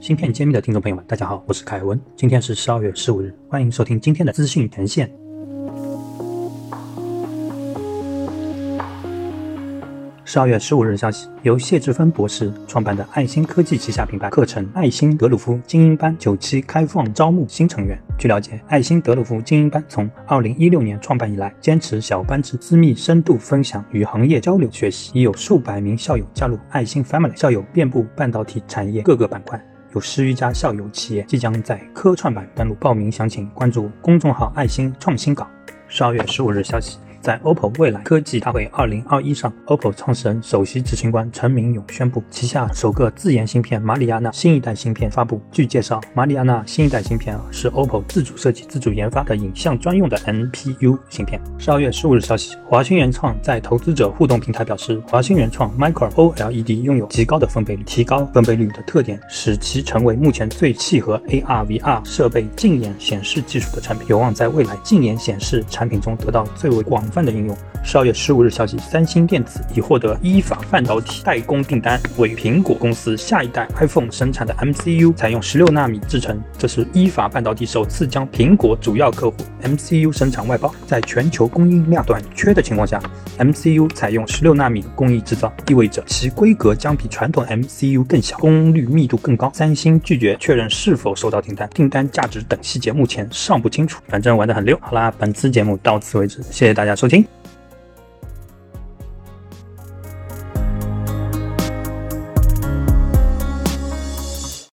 芯片揭秘的听众朋友们，大家好，我是凯文。今天是十二月十五日，欢迎收听今天的资讯连线。十二月十五日消息，由谢志芬博士创办的爱心科技旗下品牌课程“爱心德鲁夫精英班”九期开放招募新成员。据了解，爱心德鲁夫精英班从二零一六年创办以来，坚持小班制、私密深度分享与行业交流学习，已有数百名校友加入爱心 Family，校友遍布半导体产业各个板块。有十余家校友企业即将在科创板登陆，报名详情关注公众号“爱心创新港”。十二月十五日消息。在 OPPO 未来科技大会2021上，OPPO 创始人、首席执行官陈明勇宣布，旗下首个自研芯片马里亚纳新一代芯片发布。据介绍，马里亚纳新一代芯片是 OPPO 自主设计、自主研发的影像专用的 NPU 芯片。十二月十五日消息，华星原创在投资者互动平台表示，华星原创 Micro OLED 拥有极高的分辨率，提高分辨率的特点使其成为目前最契合 AR/VR 设备镜眼显示技术的产品，有望在未来镜眼显示产品中得到最为广泛的应用。十二月十五日消息，三星电子已获得依法半导体代工订单，为苹果公司下一代 iPhone 生产的 MCU 采用十六纳米制程。这是依法半导体首次将苹果主要客户 MCU 生产外包。在全球供应量短缺的情况下，MCU 采用十六纳米工艺制造，意味着其规格将比传统 MCU 更小，功率密度更高。三星拒绝确认是否收到订单，订单价值等细节目前尚不清楚。反正玩得很溜。好啦，本次节目到此为止，谢谢大家收听。